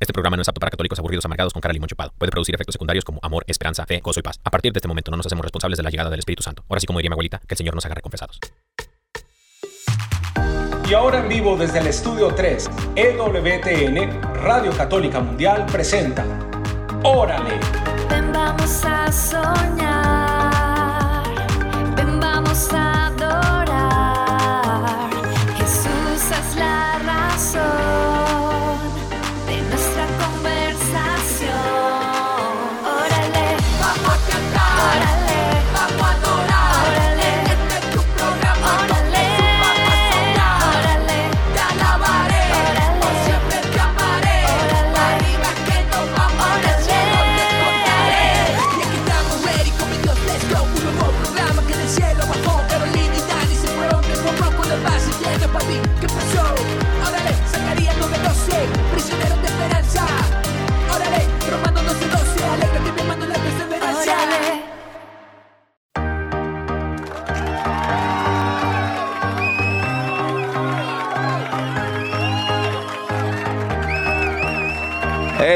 Este programa no es apto para católicos aburridos amargados con cara limón chupado. Puede producir efectos secundarios como amor, esperanza, fe, gozo y paz. A partir de este momento no nos hacemos responsables de la llegada del Espíritu Santo. Ahora sí, como diría mi abuelita, que el Señor nos haga reconfesados. Y ahora en vivo desde el estudio 3, EWTN, Radio Católica Mundial presenta Órale. Ven vamos a soñar,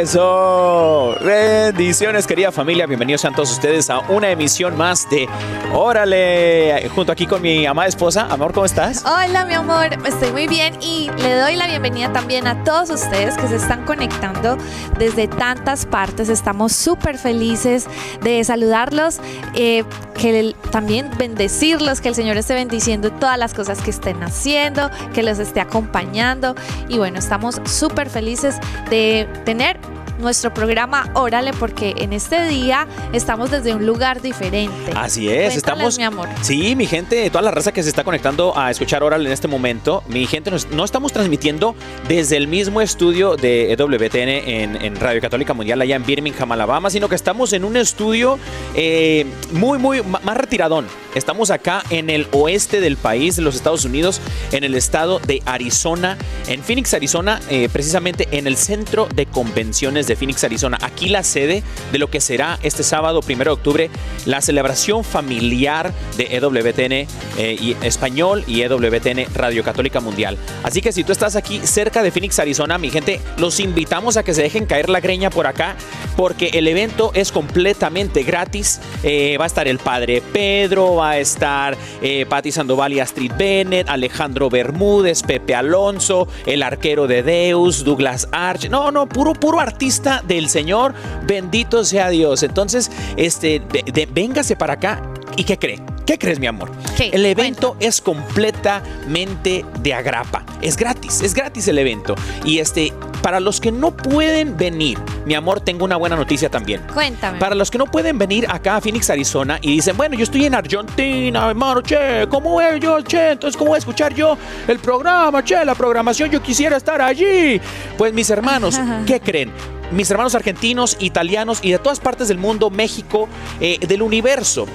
Eso, bendiciones querida familia, bienvenidos sean todos ustedes a una emisión más de Órale, junto aquí con mi amada esposa, amor, ¿cómo estás? Hola, mi amor, estoy muy bien y le doy la bienvenida también a todos ustedes que se están conectando desde tantas partes. Estamos súper felices de saludarlos, eh, que también bendecirlos, que el Señor esté bendiciendo todas las cosas que estén haciendo, que los esté acompañando. Y bueno, estamos súper felices de tener nuestro programa Órale, porque en este día estamos desde un lugar diferente. Así es, Cuéntales, estamos. mi amor. Sí, mi gente, toda la raza que se está conectando a escuchar Oral en este momento, mi gente, nos- no estamos transmitiendo desde el mismo estudio de WTN en, en Radio Católica Mundial allá en Birmingham, Alabama, sino que estamos en un estudio eh, muy, muy más retiradón. Estamos acá en el oeste del país, de los Estados Unidos, en el estado de Arizona, en Phoenix, Arizona, eh, precisamente en el centro de convenciones de Phoenix, Arizona. Aquí la sede de lo que será este sábado, primero de octubre, la celebración familiar de EWTN eh, y Español y EWTN Radio Católica Mundial. Así que si tú estás aquí cerca de Phoenix, Arizona, mi gente, los invitamos a que se dejen caer la greña por acá, porque el evento es completamente gratis. Eh, va a estar el padre Pedro, a estar eh, Patti Sandoval y Astrid Bennett, Alejandro Bermúdez, Pepe Alonso, el arquero de Deus, Douglas Arch. No, no, puro, puro artista del Señor. Bendito sea Dios. Entonces, este, de- de- véngase para acá. ¿Y qué cree? ¿Qué crees, mi amor? ¿Qué? El evento es completamente de agrapa. Es gratis, es gratis el evento. Y este, para los que no pueden venir, mi amor, tengo una buena noticia también. Cuéntame. Para los que no pueden venir acá a Phoenix, Arizona y dicen, bueno, yo estoy en Argentina, hermano, che, ¿cómo voy yo, che? Entonces, ¿cómo voy a escuchar yo el programa, che? La programación, yo quisiera estar allí. Pues mis hermanos, ¿qué creen? Mis hermanos argentinos, italianos y de todas partes del mundo, México, eh, del universo,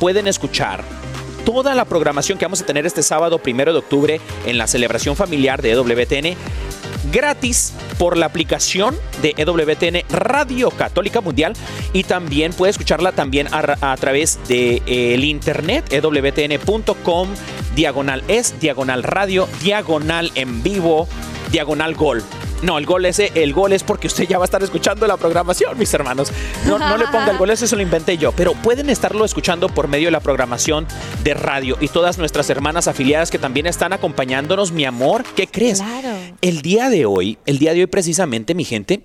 pueden escuchar toda la programación que vamos a tener este sábado, primero de octubre, en la celebración familiar de EWTN gratis por la aplicación de EWTN Radio Católica Mundial y también puede escucharla también a, ra- a través del de, eh, internet ewtn.com diagonal es diagonal radio diagonal en vivo diagonal gol. No, el gol ese, el gol es porque usted ya va a estar escuchando la programación, mis hermanos. No, no le ponga el gol, ese se lo inventé yo, pero pueden estarlo escuchando por medio de la programación de radio y todas nuestras hermanas afiliadas que también están acompañándonos, mi amor. ¿Qué crees? Claro. El día de hoy, el día de hoy precisamente, mi gente,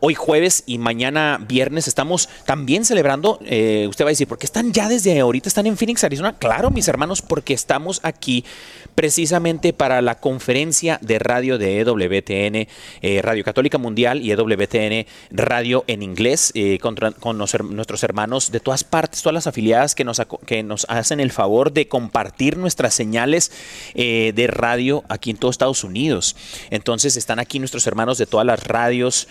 hoy jueves y mañana viernes estamos también celebrando, eh, usted va a decir, ¿por qué están ya desde ahorita, están en Phoenix, Arizona? Claro, mis hermanos, porque estamos aquí precisamente para la conferencia de radio de EWTN, eh, Radio Católica Mundial y EWTN Radio en inglés, eh, con, los nuestros hermanos de todas partes, todas las afiliadas que nos, que nos hacen el favor de compartir nuestras señales eh, de radio aquí en todo Estados Unidos. Entonces están aquí nuestros hermanos de todas las radios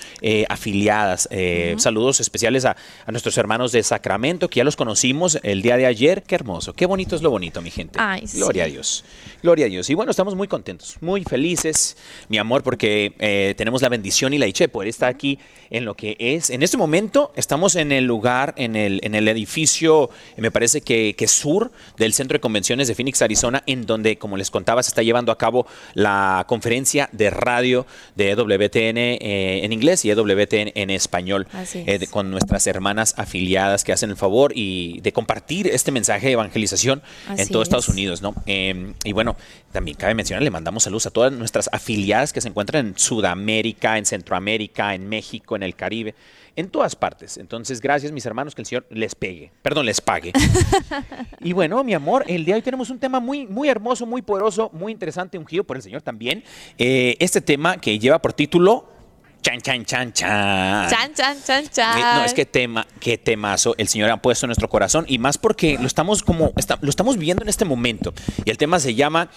afiliadas. Eh, Saludos especiales a, a nuestros hermanos de Sacramento, que ya los conocimos el día de ayer. Qué hermoso, qué bonito es lo bonito, mi gente. Ay, sí. Gloria a Dios. Gloria a Dios. Y bueno, estamos muy contentos, muy felices, mi amor, porque eh, tenemos la bendición y la dicha de poder estar aquí en lo que es. En este momento estamos en el lugar, en el, en el edificio, me parece que, que sur del Centro de Convenciones de Phoenix, Arizona, en donde, como les contaba, se está llevando a cabo la conferencia de radio de WTN eh, en inglés y EWTN en español, Así eh, es. con nuestras hermanas afiliadas que hacen el favor y de compartir este mensaje de evangelización en todo Estados es. Unidos, ¿no? Eh, y bueno, también cabe mencionar, le mandamos saludos a todas nuestras afiliadas que se encuentran en Sudamérica, en Centroamérica, en México, en el Caribe, en todas partes. Entonces, gracias, mis hermanos, que el Señor les pegue, perdón, les pague. y bueno, mi amor, el día de hoy tenemos un tema muy, muy hermoso, muy poderoso, muy interesante, ungido por el Señor también. Eh, este tema que lleva por título Chan, chan, chan, chan. Chan, chan, chan, chan. Eh, No, es que tema, qué temazo el Señor ha puesto en nuestro corazón y más porque lo estamos como, está- lo estamos viviendo en este momento. Y el tema se llama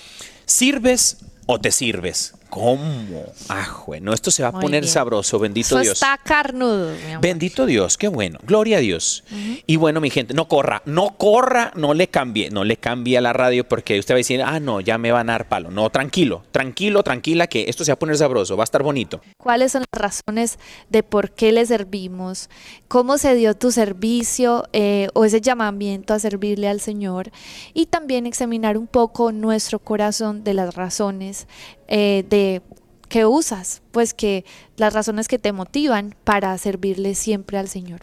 ¿Sirves o te sirves? ¿Cómo? Ah, bueno, esto se va a Muy poner bien. sabroso, bendito Eso Dios. está carnudo, mi amor. Bendito Dios, qué bueno. Gloria a Dios. Y bueno, mi gente, no corra, no corra, no le cambie, no le cambie a la radio porque usted va a decir, ah, no, ya me van a dar palo. No, tranquilo, tranquilo, tranquila, que esto se va a poner sabroso, va a estar bonito. cuáles son las razones de por qué le servimos, cómo se dio tu servicio eh, o ese llamamiento a servirle al Señor y también examinar un poco nuestro corazón de las razones eh, de que usas, pues que las razones que te motivan para servirle siempre al Señor.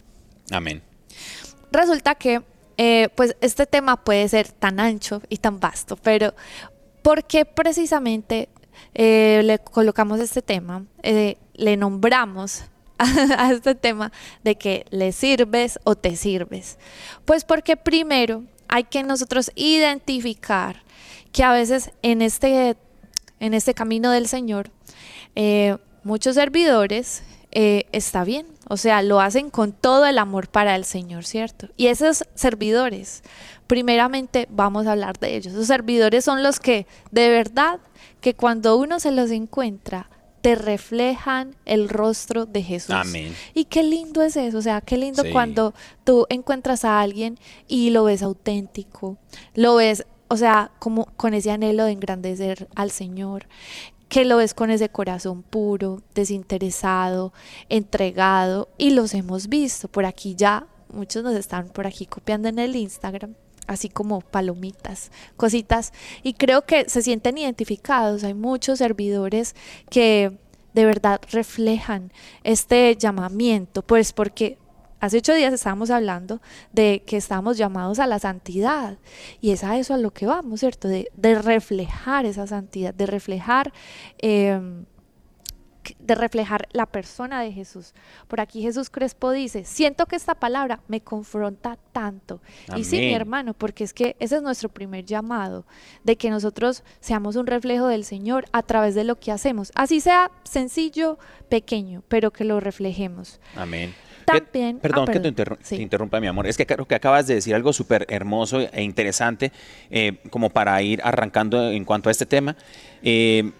Amén. Resulta que eh, pues este tema puede ser tan ancho y tan vasto, pero ¿por qué precisamente eh, le colocamos este tema? Eh, le nombramos a este tema de que le sirves o te sirves. Pues porque primero hay que nosotros identificar que a veces en este, en este camino del Señor, eh, muchos servidores eh, está bien, o sea, lo hacen con todo el amor para el Señor, ¿cierto? Y esos servidores, primeramente vamos a hablar de ellos. Los servidores son los que de verdad que cuando uno se los encuentra, te reflejan el rostro de Jesús. Amén. Y qué lindo es eso, o sea, qué lindo Sí. cuando tú encuentras a alguien y lo ves auténtico, lo ves, o sea, como con ese anhelo de engrandecer al Señor, que lo ves con ese corazón puro, desinteresado, entregado, y los hemos visto por aquí ya, muchos nos están por aquí copiando en el Instagram así como palomitas, cositas, y creo que se sienten identificados. Hay muchos servidores que de verdad reflejan este llamamiento, pues porque hace ocho días estábamos hablando de que estamos llamados a la santidad, y es a eso a lo que vamos, ¿cierto? De, de reflejar esa santidad, de reflejar... em, de reflejar la persona de Jesús. Por aquí Jesús Crespo dice, siento que esta palabra me confronta tanto. Y sí, mi hermano, porque es que ese es nuestro primer llamado, de que nosotros seamos un reflejo del Señor a través de lo que hacemos. Así sea sencillo, pequeño, pero que lo reflejemos. Amén. También- Que- perdón, ah, que te, sí. interrumpa, mi amor. Es que creo que acabas de decir algo súper hermoso e interesante, eh, como para ir arrancando en cuanto a este tema. Eh,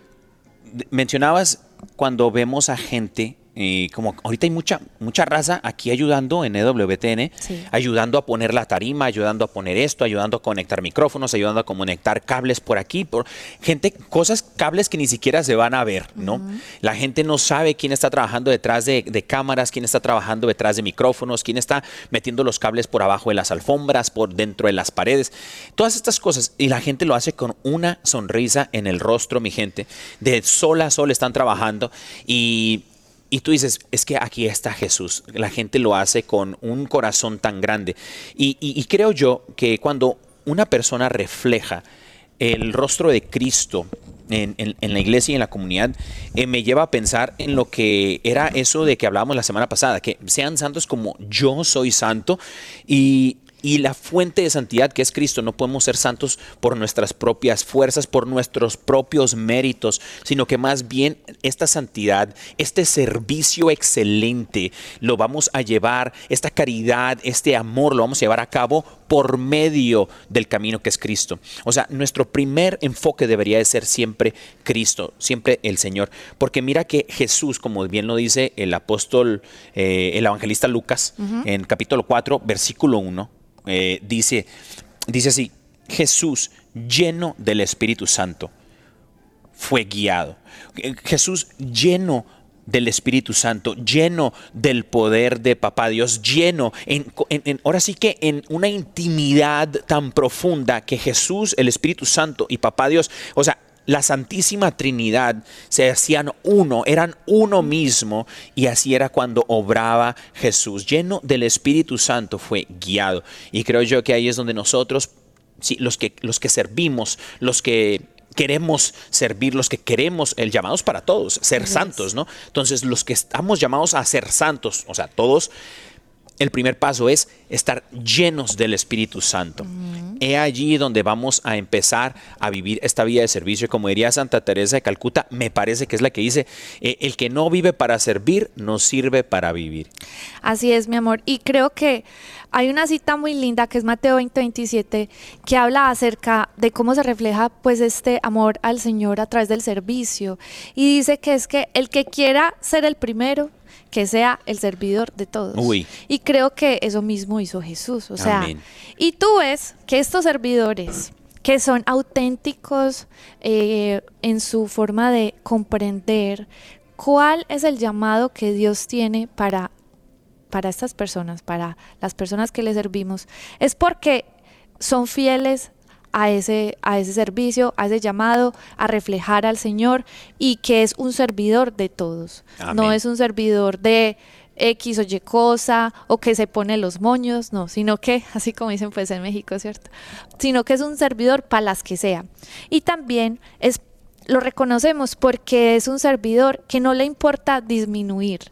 mencionabas cuando vemos a gente, eh, como ahorita hay mucha, mucha raza aquí ayudando en EWTN, Sí. ayudando a poner la tarima, ayudando a poner esto, ayudando a conectar micrófonos, ayudando a conectar cables por aquí, por gente, cosas, cables que ni siquiera se van a ver, ¿no? La gente no sabe quién está trabajando detrás de, de cámaras, quién está trabajando detrás de micrófonos, quién está metiendo los cables por abajo de las alfombras, por dentro de las paredes, todas estas cosas. Y la gente lo hace con una sonrisa en el rostro, mi gente. De sol a sol están trabajando y y tú dices, es que aquí está Jesús. La gente lo hace con un corazón tan grande. Y, creo yo que cuando una persona refleja el rostro de Cristo en, en- en la iglesia y en la comunidad, eh, me lleva a pensar en lo que era eso de que hablábamos la semana pasada, que sean santos como yo soy santo. Y, y la fuente de santidad que es Cristo. No podemos ser santos por nuestras propias fuerzas, por nuestros propios méritos, sino que más bien esta santidad, este servicio excelente, lo vamos a llevar, esta caridad, este amor, lo vamos a llevar a cabo por medio del camino que es Cristo. O sea, nuestro primer enfoque debería de ser siempre Cristo, siempre el Señor. Porque mira que Jesús, como bien lo dice el apóstol, eh, el evangelista Lucas, en capítulo 4, versículo 1, eh, dice, dice así, Jesús lleno del Espíritu Santo fue guiado. Eh, Jesús lleno del Espíritu Santo, lleno del poder de Papá Dios, lleno, en, ahora sí que en una intimidad tan profunda que Jesús, el Espíritu Santo y Papá Dios, o sea, la Santísima Trinidad se hacían uno, eran uno mismo y así era cuando obraba Jesús, lleno del Espíritu Santo fue guiado. Y creo yo que ahí es donde nosotros, sí, los que, los que servimos, los que queremos servir, los que queremos, el llamado es para todos, ser santos, ¿no? Entonces los que estamos llamados a ser santos, o sea, todos, el primer paso es estar llenos del Espíritu Santo. He allí donde vamos a empezar a vivir esta vida de servicio. Y Como diría Santa Teresa de Calcuta, me parece que es la que dice, eh, el que no vive para servir, no sirve para vivir. Así es, mi amor. Y creo que hay una cita muy linda que es Mateo 20, 27, que habla acerca de cómo se refleja pues este amor al Señor a través del servicio. Y dice que es que el que quiera ser el primero, que sea el servidor de todos. Uy. Y creo que eso mismo hizo Jesús. O sea, Amén. y tú ves que estos servidores que son auténticos eh, en su forma de comprender cuál es el llamado que Dios tiene para, para estas personas, para las personas que le servimos, es porque son fieles a ese, a ese servicio, a ese llamado, a reflejar al Señor y que es un servidor de todos. No es un servidor de X o Y cosa o que se pone los moños, no, sino que, así como dicen pues en México, ¿cierto? Sino que es un servidor para las que sea. Y también es, lo reconocemos porque es un servidor que no le importa disminuir.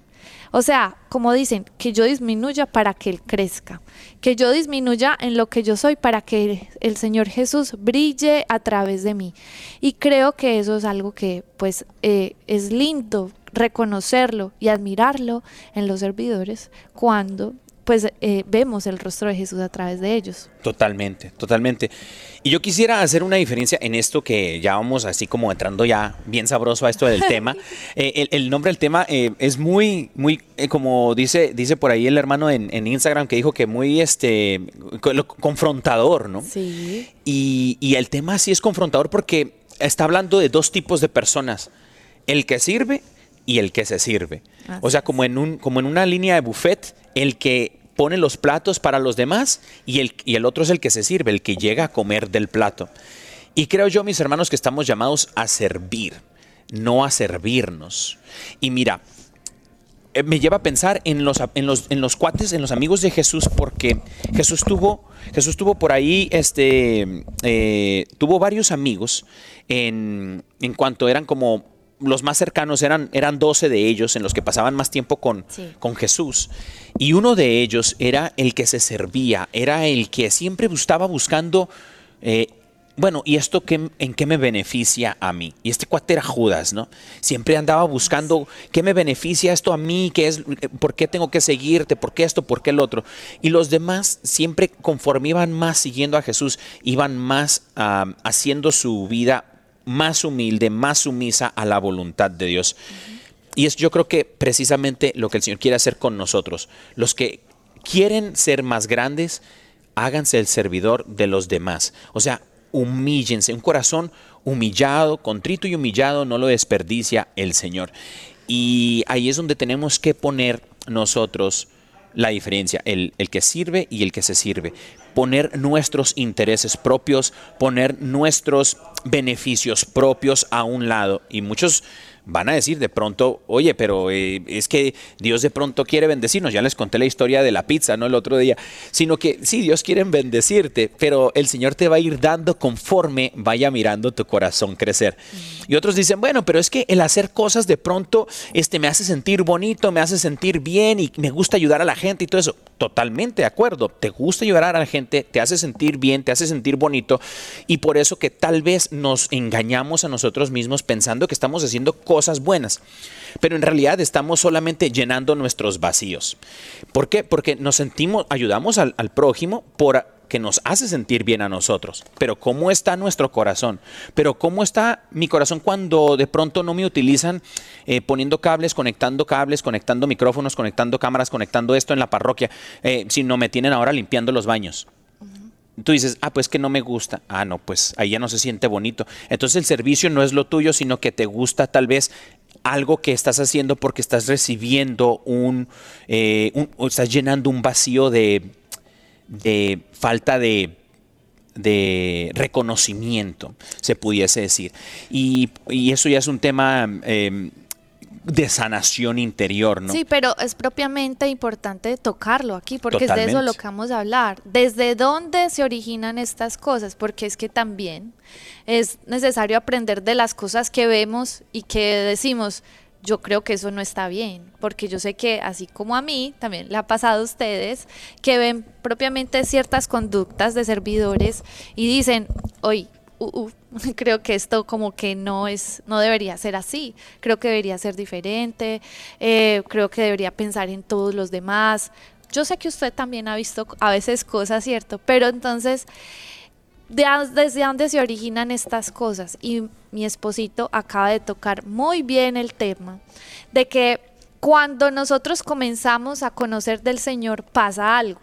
O sea, como dicen, que yo disminuya para que Él crezca, que yo disminuya en lo que yo soy para que el Señor Jesús brille a través de mí. Y creo que eso es algo que pues eh, es lindo reconocerlo y admirarlo en los servidores cuando pues eh, vemos el rostro de Jesús a través de ellos. Totalmente, totalmente. Y yo quisiera hacer una diferencia en esto que ya vamos así como entrando ya bien sabroso a esto del tema. Eh, el, el nombre del tema eh, es muy, muy, eh, como dice, dice por ahí el hermano en, en Instagram que dijo que muy este confrontador, ¿no? Sí. Y, y el tema sí es confrontador porque está hablando de dos tipos de personas, el que sirve y el que se sirve. Así O sea, como en, un, como en una línea de buffet, el que pone los platos para los demás y el, y el otro es el que se sirve, el que llega a comer del plato. Y creo yo, mis hermanos, que estamos llamados a servir, no a servirnos. Y mira, eh, me lleva a pensar en los, en los, en los cuates, en los amigos de Jesús, porque Jesús tuvo, Jesús tuvo por ahí, este, eh, tuvo varios amigos en, en cuanto eran como los más cercanos, eran, eran 12 de ellos en los que pasaban más tiempo con, Sí. con Jesús. Y uno de ellos era el que se servía, era el que siempre estaba buscando eh, bueno, ¿y esto qué, en qué me beneficia a mí? Y este cuate era Judas, ¿no? Siempre andaba buscando qué me beneficia esto a mí, qué es, por qué tengo que seguirte, por qué esto, por qué el otro. Y los demás siempre conforme iban más siguiendo a Jesús, iban más ah, haciendo su vida más humilde, más sumisa a la voluntad de Dios. Y es yo creo que precisamente lo que el Señor quiere hacer con nosotros. Los que quieren ser más grandes, háganse el servidor de los demás. O sea, humíllense. Un corazón humillado, contrito y humillado no lo desperdicia el Señor. Y ahí es donde tenemos que poner nosotros la diferencia, el, el que sirve y el que se sirve. Poner nuestros intereses propios, poner nuestros beneficios propios a un lado. Y muchos van a decir de pronto, oye, pero eh, es que Dios de pronto quiere bendecirnos. Ya les conté la historia de la pizza, ¿no? El otro día. Sino que sí, Dios quiere bendecirte, pero el Señor te va a ir dando conforme vaya mirando tu corazón crecer. Y otros dicen, bueno, pero es que el hacer cosas de pronto este, me hace sentir bonito, me hace sentir bien y me gusta ayudar a la gente y todo eso. Totalmente de acuerdo. Te gusta ayudar a la gente, te hace sentir bien, te hace sentir bonito. Y por eso que tal vez nos engañamos a nosotros mismos pensando que estamos haciendo cosas buenas. Pero en realidad estamos solamente llenando nuestros vacíos. ¿Por qué? Porque nos sentimos, ayudamos al, al prójimo por que nos hace sentir bien a nosotros. Pero ¿cómo está nuestro corazón? Pero ¿cómo está mi corazón cuando de pronto no me utilizan eh, poniendo cables, conectando cables, conectando micrófonos, conectando cámaras, conectando esto en la parroquia, eh, sino me tienen ahora limpiando los baños? Tú dices, ah, pues que no me gusta. Ah, no, pues ahí ya no se siente bonito. Entonces el servicio no es lo tuyo, sino que te gusta tal vez algo que estás haciendo porque estás recibiendo un, eh, un- o estás llenando un vacío de, de falta de, de reconocimiento, se pudiese decir. Y, y eso ya es un tema eh, de sanación interior, ¿no? Sí, pero es propiamente importante tocarlo aquí, porque es de eso lo que vamos a hablar. ¿Desde dónde se originan estas cosas? Porque es que también es necesario aprender de las cosas que vemos y que decimos, yo creo que eso no está bien, porque yo sé que así como a mí, también le ha pasado a ustedes, que ven propiamente ciertas conductas de servidores y dicen, oye, uh, uh, creo que esto como que no es, no debería ser así, creo que debería ser diferente, eh, creo que debería pensar en todos los demás. Yo sé que usted también ha visto a veces cosas, ¿cierto? Pero entonces, de ¿desde dónde se originan estas cosas? Y mi esposito acaba de tocar muy bien el tema de que cuando nosotros comenzamos a conocer del Señor pasa algo.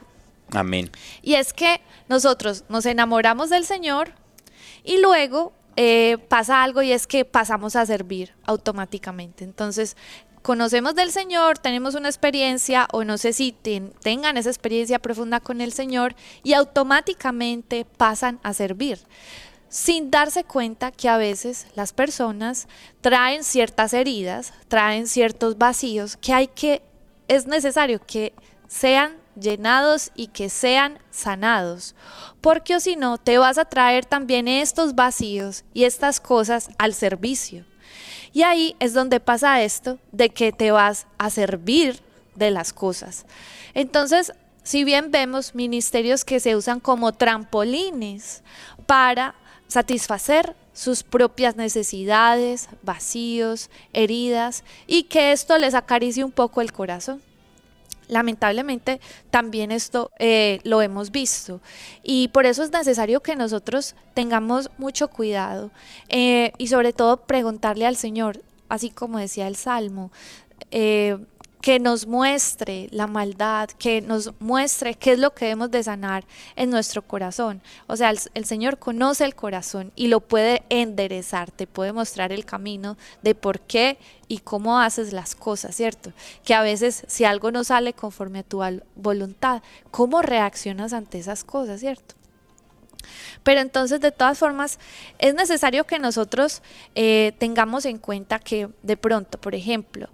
Amén. Y es que nosotros nos enamoramos del Señor y luego eh, pasa algo y es que pasamos a servir automáticamente. Entonces, conocemos del Señor, tenemos una experiencia o no sé si ten- tengan esa experiencia profunda con el Señor y automáticamente pasan a servir sin darse cuenta que a veces las personas traen ciertas heridas, traen ciertos vacíos que hay que, es necesario que sean llenados y que sean sanados, porque o si no, te vas a traer también estos vacíos y estas cosas al servicio. Y ahí es donde pasa esto de que te vas a servir de las cosas. Entonces, si bien vemos ministerios que se usan como trampolines para satisfacer sus propias necesidades, vacíos, heridas, y que esto les acaricie un poco el corazón. Lamentablemente también esto eh, lo hemos visto. Y por eso es necesario que nosotros tengamos mucho cuidado eh, y sobre todo preguntarle al Señor, así como decía el Salmo, eh, que nos muestre la maldad, que nos muestre qué es lo que debemos de sanar en nuestro corazón. O sea, el, Señor conoce el corazón y lo puede enderezar, te puede mostrar el camino de por qué y cómo haces las cosas, ¿cierto? Que a veces si algo no sale conforme a tu voluntad, ¿cómo reaccionas ante esas cosas, ¿cierto? Pero entonces, de todas formas, es necesario que nosotros eh, tengamos en cuenta que de pronto, por ejemplo,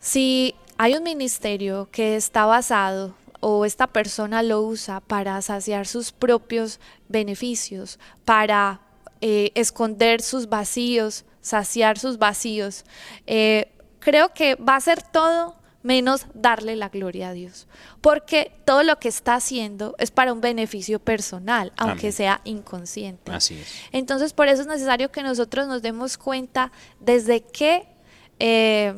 si hay un ministerio que está basado o esta persona lo usa para saciar sus propios beneficios, para eh, esconder sus vacíos, saciar sus vacíos, eh, creo que va a ser todo menos darle la gloria a Dios, porque todo lo que está haciendo es para un beneficio personal, aunque Amén. sea inconsciente. Así es. Entonces, por eso es necesario que nosotros nos demos cuenta desde qué, eh,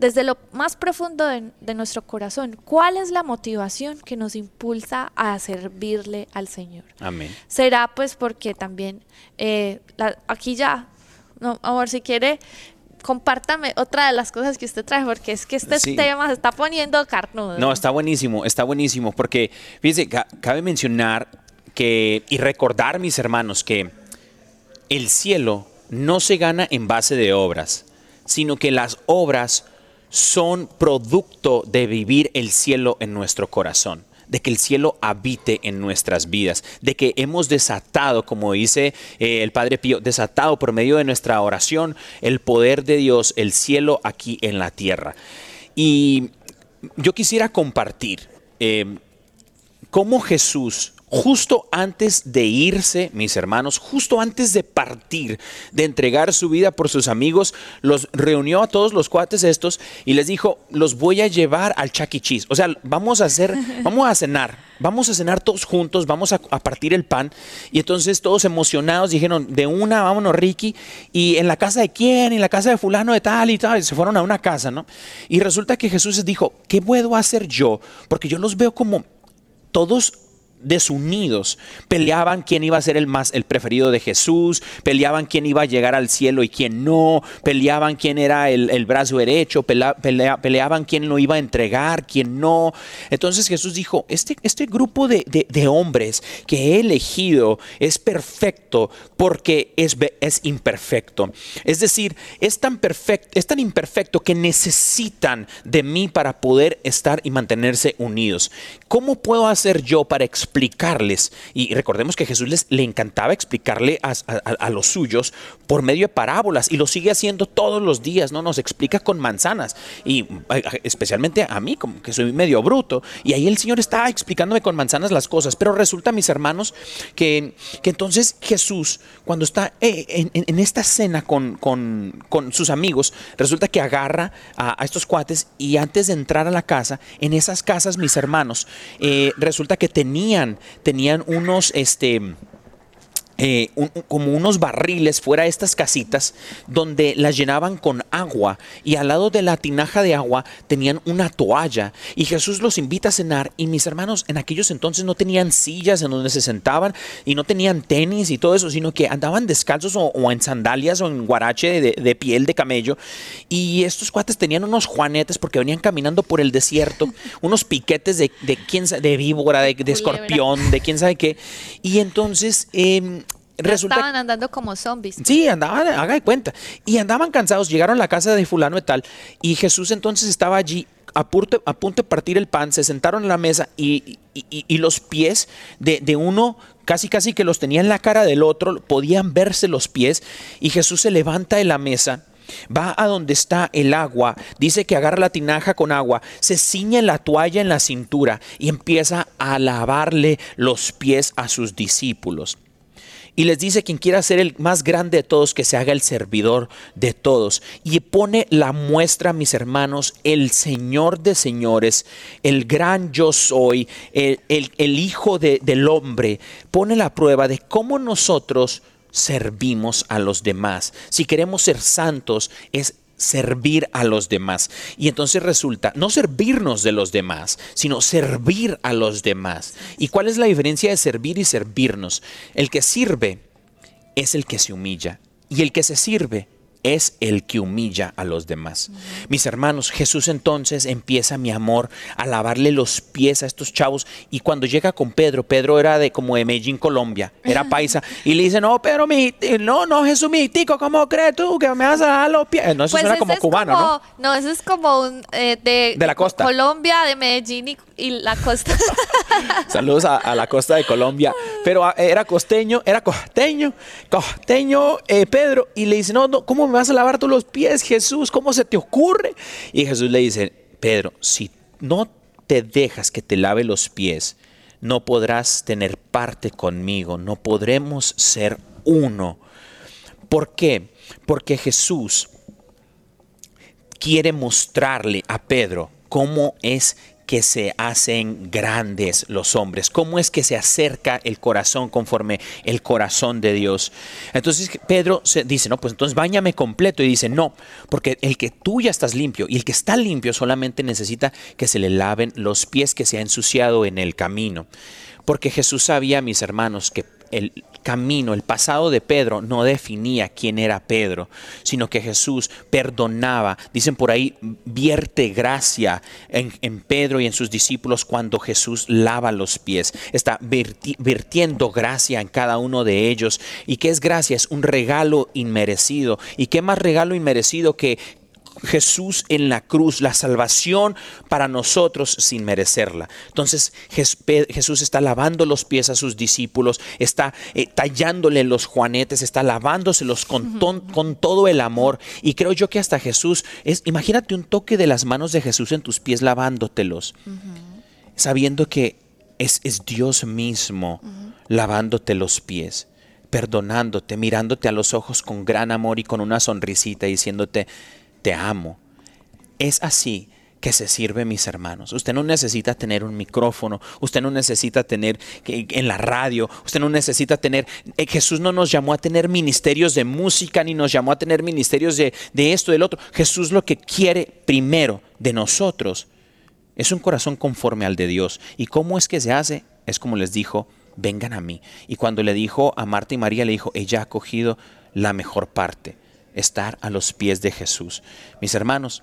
desde lo más profundo de, de nuestro corazón, cuál es la motivación que nos impulsa a servirle al Señor. Amén. Será pues porque también, eh, la- aquí ya, no, amor, si quiere, compártame otra de las cosas que usted trae, porque es que este Sí. tema se está poniendo carnudo. No, está buenísimo, está buenísimo, porque fíjense, ca- cabe mencionar que y recordar, mis hermanos, que el cielo no se gana en base de obras, sino que las obras son producto de vivir el cielo en nuestro corazón de que el cielo habite en nuestras vidas, de que hemos desatado, como dice eh, el Padre Pío, desatado por medio de nuestra oración el poder de Dios, el cielo aquí en la tierra. Y yo quisiera compartir eh, cómo Jesús, justo antes de irse, mis hermanos, justo antes de partir, de entregar su vida por sus amigos, los reunió a todos los cuates estos y les dijo, los voy a llevar al Chuck E. Cheese. O sea, vamos a hacer, vamos a cenar, vamos a cenar todos juntos, vamos a, a partir el pan. Y entonces todos emocionados dijeron, de una, vámonos Ricky, y en la casa de quién, en la casa de fulano de tal y tal, y se fueron a una casa, ¿no? Y resulta que Jesús les dijo, ¿qué puedo hacer yo? Porque yo los veo como todos desunidos. Peleaban quién iba a ser el más el preferido de Jesús, peleaban quién iba a llegar al cielo y quién no, peleaban quién era el, el brazo derecho, pelea- pelea- peleaban quién lo iba a entregar, quién no. Entonces Jesús dijo, este, este grupo de, de- hombres que he elegido es perfecto porque es, es imperfecto. Es decir, es tan perfecto, es tan imperfecto que necesitan de mí para poder estar y mantenerse unidos. ¿Cómo puedo hacer yo para explicarles? Y recordemos que Jesús les le encantaba explicarle a, a- los suyos por medio de parábolas y lo sigue haciendo todos los días, ¿no? Nos explica con manzanas y especialmente a mí, como que soy medio bruto, y ahí el Señor está explicándome con manzanas las cosas, pero resulta, mis hermanos, que, que entonces Jesús, cuando está eh, en, en- esta cena con, con- con sus amigos, resulta que agarra a, estos cuates y antes de entrar a la casa, en esas casas, mis hermanos, eh, resulta que tenían, unos, este, eh, un- como unos barriles fuera de estas casitas donde las llenaban con agua y al lado de la tinaja de agua tenían una toalla. Y Jesús los invita a cenar y mis hermanos en aquellos entonces no tenían sillas en donde se sentaban y no tenían tenis y todo eso sino que andaban descalzos o, o en sandalias o en guarache de, de piel de camello. Y estos cuates tenían unos juanetes porque venían caminando por el desierto unos piquetes de, de quién sabe, de víbora de, de escorpión de quién sabe qué. Y entonces em, resulta Estaban andando como zombies. Sí, andaban, haga de cuenta. Y andaban cansados, llegaron a la casa de fulano y tal, y Jesús entonces estaba allí a punto, a punto de partir el pan, se sentaron en la mesa y, y- y- y los pies de, de uno casi casi que los tenía en la cara del otro, podían verse los pies, y Jesús se levanta de la mesa. Va a donde está el agua, dice que agarra la tinaja con agua, se ciñe la toalla en la cintura y empieza a lavarle los pies a sus discípulos. Y les dice, quien quiera ser el más grande de todos, que se haga el servidor de todos. Y pone la muestra, mis hermanos, el Señor de señores, el gran yo soy, el, el- el Hijo de- del hombre, pone la prueba de cómo nosotros servimos a los demás. Si queremos ser santos, es servir a los demás. Y entonces resulta no servirnos de los demás, sino servir a los demás. ¿Y cuál es la diferencia de servir y servirnos? El que sirve es el que se humilla y el que se sirve es el que humilla a los demás. Mis hermanos, Jesús entonces empieza mi amor a lavarle los pies a estos chavos y cuando llega con Pedro, Pedro era de como de Medellín, Colombia, era paisa y le dice, "No, pero mi no, no, Jesús mi tico, ¿cómo crees tú que me vas a lavar los pies?" No, eso suena ese como Pues es cubano, como- ¿no? No, eso es como un, eh, de, De la costa. Colombia, de Medellín y, y la costa. Saludos a, a la costa de Colombia. Pero ah, era costeño, era costeño, costeño eh, Pedro. Y le dice, no, no, ¿cómo me vas a lavar tú los pies, Jesús? ¿Cómo se te ocurre? Y Jesús le dice, Pedro, si no te dejas que te lave los pies, no podrás tener parte conmigo, no podremos ser uno. ¿Por qué? Porque Jesús quiere mostrarle a Pedro cómo es que se hacen grandes los hombres, cómo es que se acerca el corazón conforme el corazón de Dios. Entonces Pedro dice, no, pues entonces bañame completo y dice, no, porque el que tú ya estás limpio y el que está limpio solamente necesita que se le laven los pies que se ha ensuciado en el camino. Porque Jesús sabía, mis hermanos, que el camino, el pasado de Pedro no definía quién era Pedro, sino que Jesús perdonaba. Dicen por ahí, vierte gracia en, en Pedro y en sus discípulos cuando Jesús lava los pies. Está verti- vertiendo gracia en cada uno de ellos. ¿Y qué es gracia? Es un regalo inmerecido. ¿Y qué más regalo inmerecido que Jesús en la cruz, la salvación para nosotros sin merecerla. Entonces Jesús está lavando los pies a sus discípulos, está eh, tallándole los juanetes, está lavándoselos con, ton- con todo el amor. Y creo yo que hasta Jesús, es, imagínate un toque de las manos de Jesús en tus pies lavándotelos, sabiendo que es, es Dios mismo lavándote los pies perdonándote, mirándote a los ojos con gran amor y con una sonrisita, diciéndote, te amo. Es así que se sirve, mis hermanos. Usted no necesita tener un micrófono, usted no necesita tener en la radio, usted no necesita tener... eh, Jesús no nos llamó a tener ministerios de música, ni nos llamó a tener ministerios de, de esto, del otro. Jesús lo que quiere primero de nosotros es un corazón conforme al de Dios. ¿Y cómo es que se hace? es como les dijo, vengan a mí. Y cuando le dijo a Marta y María, le dijo, ella ha cogido la mejor parte, estar a los pies de Jesús. Mis hermanos,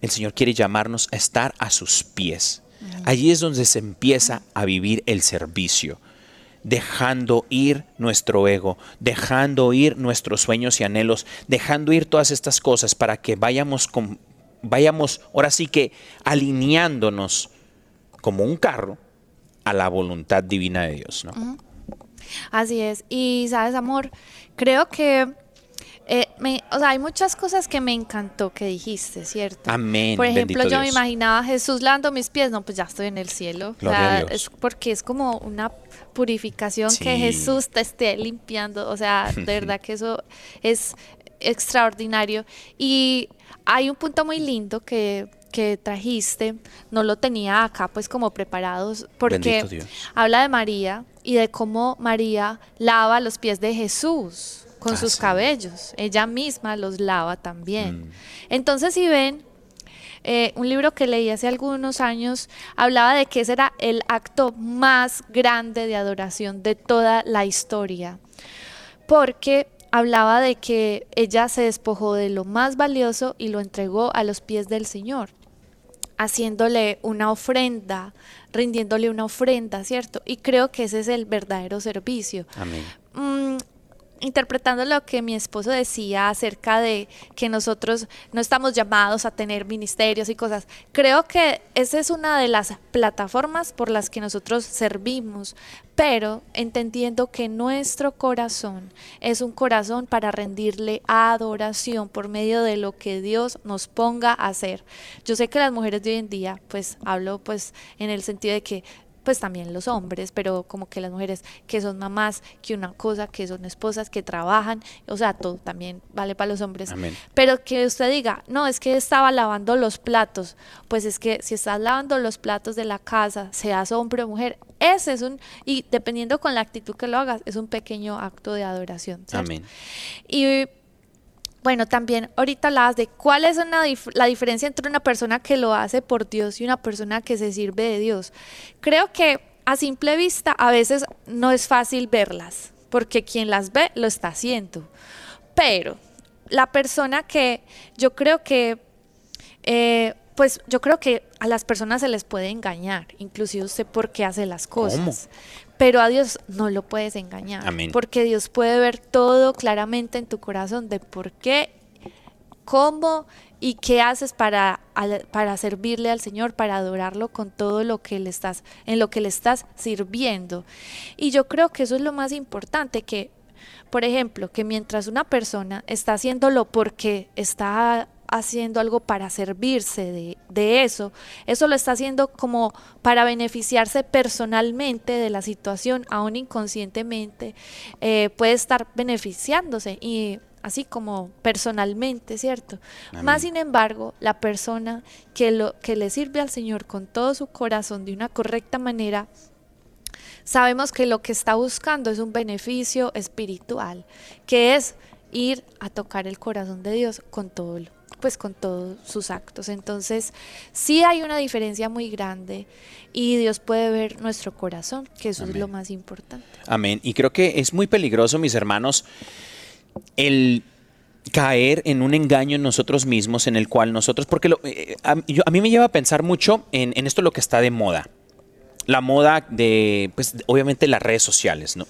el Señor quiere llamarnos a estar a sus pies. Allí es donde se empieza a vivir el servicio, dejando ir nuestro ego, dejando ir nuestros sueños y anhelos, dejando ir todas estas cosas para que vayamos con, vayamos ahora sí que alineándonos como un carro a la voluntad divina de Dios, ¿no? Así es. Y sabes, amor, creo que eh, me- o sea, hay muchas cosas que me encantó que dijiste, ¿cierto? Amén, Por ejemplo, yo me imaginaba a Jesús lavando mis pies, no, pues ya estoy en el cielo. Gloria o sea, a Dios. es porque es como una purificación que. Jesús te esté limpiando. O sea, de verdad que eso es extraordinario. Y hay un punto muy lindo que que trajiste, no lo tenía acá pues como preparados, porque habla de María y de cómo María lava los pies de Jesús con Ah, sus sí. cabellos. Ella misma los lava también. Mm. Entonces, si ven, eh, un libro que leí hace algunos años hablaba de que ese era el acto más grande de adoración de toda la historia. Porque hablaba de que ella se despojó de lo más valioso y lo entregó a los pies del Señor haciéndole una ofrenda, rindiéndole una ofrenda, ¿cierto? Y creo que ese es el verdadero servicio. Amén. Interpretando lo que mi esposo decía acerca de que nosotros no estamos llamados a tener ministerios y cosas, creo que esa es una de las plataformas por las que nosotros servimos, pero entendiendo que nuestro corazón es un corazón para rendirle adoración por medio de lo que Dios nos ponga a hacer. Yo sé que las mujeres de hoy en día, pues hablo pues en el sentido de que pues también los hombres, pero como que las mujeres que son mamás, que una cosa, que son esposas, que trabajan, o sea, todo también vale para los hombres. Amén. Pero que usted diga, no, es que estaba lavando los platos, pues es que si estás lavando los platos de la casa, seas hombre o mujer, ese es un, y dependiendo con la actitud que lo hagas, es un pequeño acto de adoración. ¿cierto? Amén. Y bueno, también ahorita hablabas de cuál es una dif- la diferencia entre una persona que lo hace por Dios y una persona que se sirve de Dios. Creo que a simple vista a veces no es fácil verlas, porque quien las ve lo está haciendo. Pero la persona que yo creo que, eh, pues yo creo que a las personas se les puede engañar, inclusive usted por qué hace las cosas. ¿Cómo? Pero a Dios no lo puedes engañar. Amén. Porque Dios puede ver todo claramente en tu corazón de por qué, cómo y qué haces para, para servirle al Señor, para adorarlo con todo lo que le estás, en lo que le estás sirviendo. Y yo creo que eso es lo más importante, que, por ejemplo, que mientras una persona está haciéndolo porque está haciendo algo para servirse de, de eso, eso lo está haciendo como para beneficiarse personalmente de la situación, aún inconscientemente, eh, puede estar beneficiándose y así como personalmente, ¿cierto? Amén. Más sin embargo, la persona que, lo, que le sirve al Señor con todo su corazón de una correcta manera, sabemos que lo que está buscando es un beneficio espiritual, que es ir a tocar el corazón de Dios con todo lo- pues con todos sus actos. Entonces, sí hay una diferencia muy grande y Dios puede ver nuestro corazón, que eso es lo más importante. Amén. Y creo que es muy peligroso, mis hermanos, el caer en un engaño en nosotros mismos, en el cual nosotros, porque lo- eh, a, yo- a mí me lleva a pensar mucho en, en esto lo que está de moda. La moda de, pues obviamente las redes sociales, ¿no?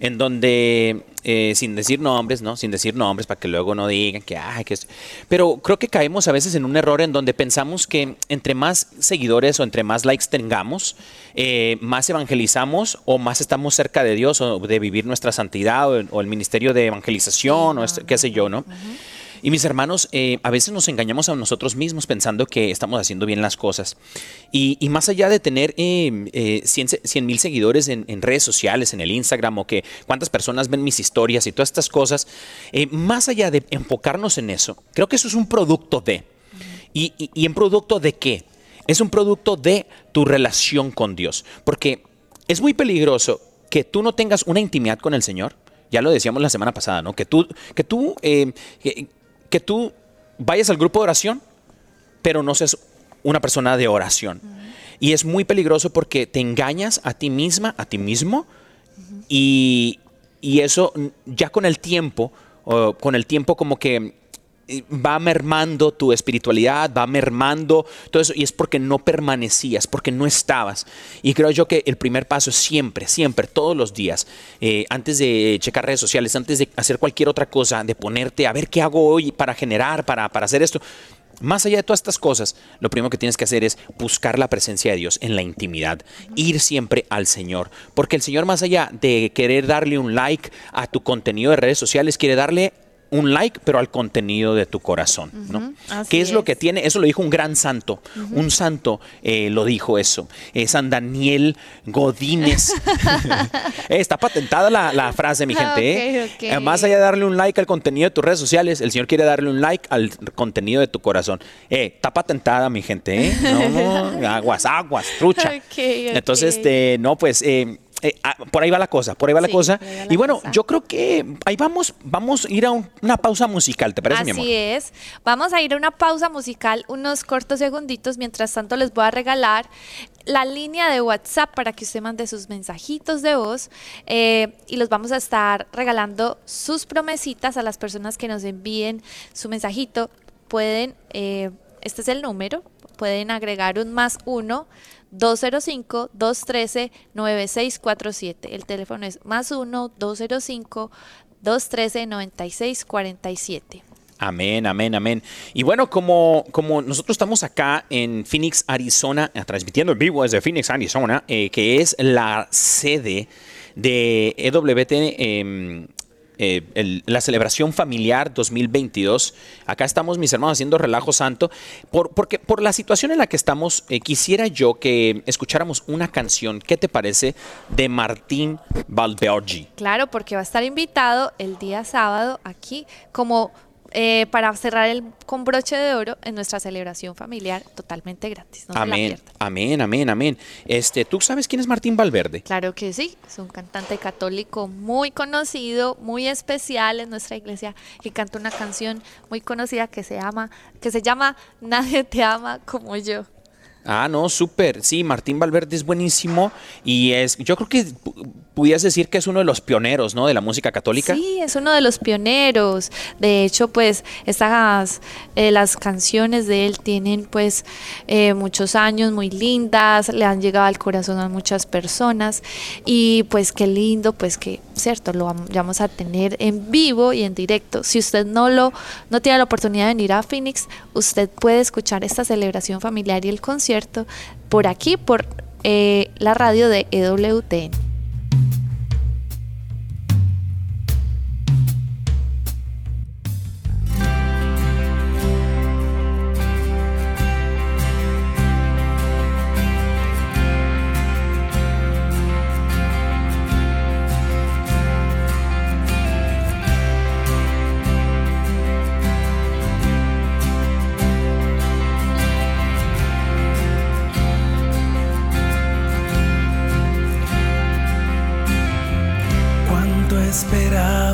En donde, eh, sin decir nombres, ¿no? Sin decir nombres para que luego no digan que, ay, que es... Pero creo que caemos a veces en un error en donde pensamos que entre más seguidores o entre más likes tengamos, eh, más evangelizamos o más estamos cerca de Dios o de vivir nuestra santidad o, el- o el ministerio de evangelización o este- qué sé yo, ¿no? Y mis hermanos, eh, a veces nos engañamos a nosotros mismos pensando que estamos haciendo bien las cosas. Y, más allá de tener eh, eh, 100 mil seguidores en, redes sociales, en el Instagram, o que cuántas personas ven mis historias y todas estas cosas, eh, más allá de enfocarnos en eso, creo que eso es un producto de. ¿Y, y, en producto de qué? Es un producto de tu relación con Dios. Porque es muy peligroso que tú no tengas una intimidad con el Señor. Ya lo decíamos la semana pasada, ¿no? Que tú, que tú, eh, que tú vayas al grupo de oración, pero no seas una persona de oración. Y es muy peligroso porque te engañas a ti misma, a ti mismo, y, y eso ya con el tiempo, o con el tiempo como que va mermando tu espiritualidad, va mermando todo eso, y es porque no permanecías, porque no estabas. Y creo yo que el primer paso siempre, siempre, todos los días, eh, antes de checar redes sociales, antes de hacer cualquier otra cosa, de ponerte a ver qué hago hoy para generar, para, para hacer esto. Más allá de todas estas cosas, lo primero que tienes que hacer es buscar la presencia de Dios en la intimidad, ir siempre al Señor, porque el Señor más allá de querer darle un like a tu contenido de redes sociales, quiere darle un like, pero al contenido de tu corazón, ¿no? así ¿Qué es lo que tiene? Eso lo dijo un gran santo, un santo eh, lo dijo eso, Eh, San Daniel Godínez. Eh, está patentada la, la frase, mi gente. ¿eh? Ok, ok. Eh, Más allá de darle un like al contenido de tus redes sociales, el Señor quiere darle un like al contenido de tu corazón. Eh, está patentada, mi gente. ¿eh? No, no, aguas, aguas, trucha. Entonces, este, no, pues. Eh, ah, por ahí va la cosa, por ahí va la Sí, cosa. va la Y bueno, cosa. yo creo que ahí vamos, vamos a ir a un- una pausa musical, ¿te parece, mi amor? Así es. Vamos a ir a una pausa musical, unos cortos segunditos. Mientras tanto, les voy a regalar la línea de WhatsApp para que usted mande sus mensajitos de voz eh, y los vamos a estar regalando sus promesitas a las personas que nos envíen su mensajito. Pueden, eh, este es el número, pueden agregar un más uno. 205-213-9647. El teléfono es más 1-205-213-9647. Amén, amén, amén. Y bueno, como, como nosotros estamos acá en Phoenix, Arizona, eh, transmitiendo en vivo desde Phoenix, Arizona, eh, que es la sede de EWTN, eh, eh, la celebración familiar 2022. Acá estamos, mis hermanos, haciendo relajo santo. Por, porque por la situación en la que estamos, eh, quisiera yo que escucháramos una canción, ¿qué te parece? De Martín Valbergi. Claro, porque va a estar invitado el día sábado aquí como eh, para cerrar el con broche de oro en nuestra celebración familiar totalmente gratis. No Amén, amén, amén, amén. Este, ¿Tú sabes quién es Martín Valverde? Claro que sí, es un cantante católico muy conocido, muy especial en nuestra iglesia, que canta una canción muy conocida que se llama, que se llama Nadie te ama como yo. Ah, no, súper. Sí, Martín Valverde es buenísimo y es, yo creo que pu- pudieras decir que es uno de los pioneros, ¿no? De la música católica. Sí, es uno de los pioneros. De hecho, pues estas eh, las canciones de él tienen pues eh, muchos años, muy lindas, le han llegado al corazón a muchas personas y pues qué lindo, pues que cierto lo vam- vamos a tener en vivo y en directo. Si usted no lo no tiene la oportunidad de venir a Phoenix, usted puede escuchar esta celebración familiar y el concierto por aquí por eh, la radio de EWTN.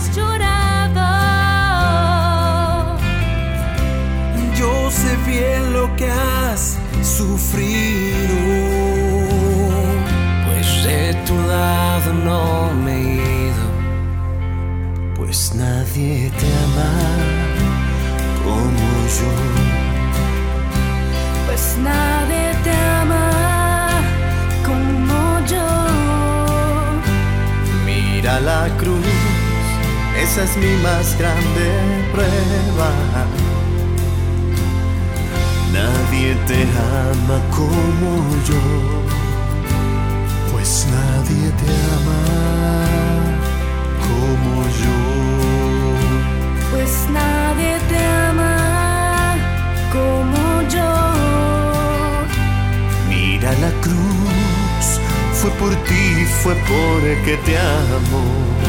Has llorado. Yo sé bien lo que has sufrido. Pues de tu lado no me he ido. Pues nadie te ama como yo. Pues nadie te ama como yo. Mira la cruz, esa es mi más grande prueba. Nadie te ama como yo, pues nadie te ama como yo. Pues nadie te ama como yo. Mira la cruz, fue por ti, fue porque te amo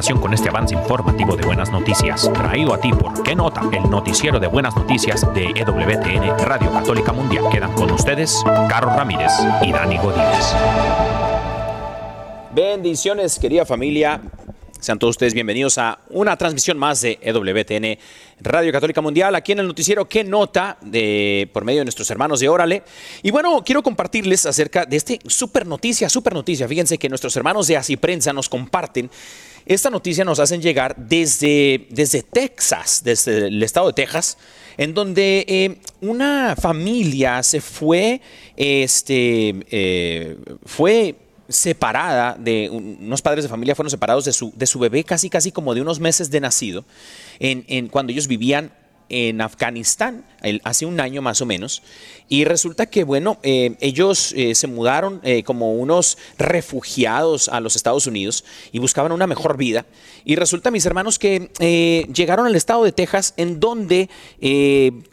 Con este avance informativo de buenas noticias, traído a ti por ¿Qué nota? El noticiero de buenas noticias de EWTN Radio Católica Mundial. Quedan con ustedes Carlos Ramírez y Dani Godínez. Bendiciones, querida familia. Sean todos ustedes bienvenidos a una transmisión más de EWTN Radio Católica Mundial, aquí en el noticiero ¿Qué nota? De, por medio de nuestros hermanos de Órale. Y bueno, quiero compartirles acerca de este super noticia, super noticia. Fíjense que nuestros hermanos de Así Prensa nos comparten. Esta noticia nos hacen llegar desde, desde Texas, desde el estado de Texas, en donde eh, una familia se fue, este, eh, fue separada de unos padres de familia fueron separados de su, de su bebé casi casi como de unos meses de nacido en, en cuando ellos vivían en Afganistán hace un año más o menos. Y resulta que, bueno, eh, ellos eh, se mudaron eh, como unos refugiados a los Estados Unidos y buscaban una mejor vida. Y resulta, mis hermanos, que llegaron al estado de Texas en donde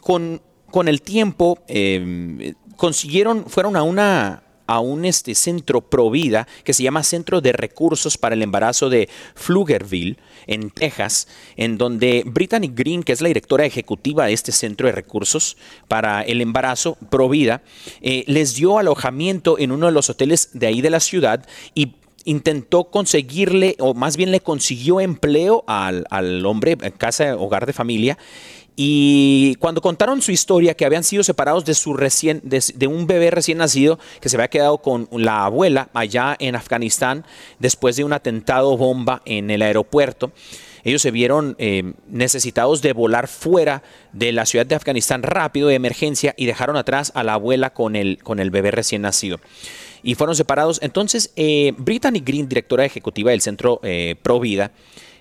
con, con el tiempo eh, consiguieron, fueron a una a un este, centro Provida que se llama Centro de Recursos para el Embarazo de Pflugerville, en Texas, en donde Brittany Green, que es la directora ejecutiva de este centro de recursos para el embarazo Provida, eh, les dio alojamiento en uno de los hoteles de ahí de la ciudad y intentó conseguirle, o más bien le consiguió empleo al, al hombre, casa, hogar de familia, y cuando contaron su historia, que habían sido separados de, su recién, de, un bebé recién nacido que se había quedado con la abuela allá en Afganistán después de un atentado bomba en el aeropuerto, ellos se vieron eh, necesitados de volar fuera de la ciudad de Afganistán rápido de emergencia y dejaron atrás a la abuela con el, con el bebé recién nacido. Y fueron separados. Entonces, eh, Brittany Green, directora ejecutiva del Centro eh, Pro Vida,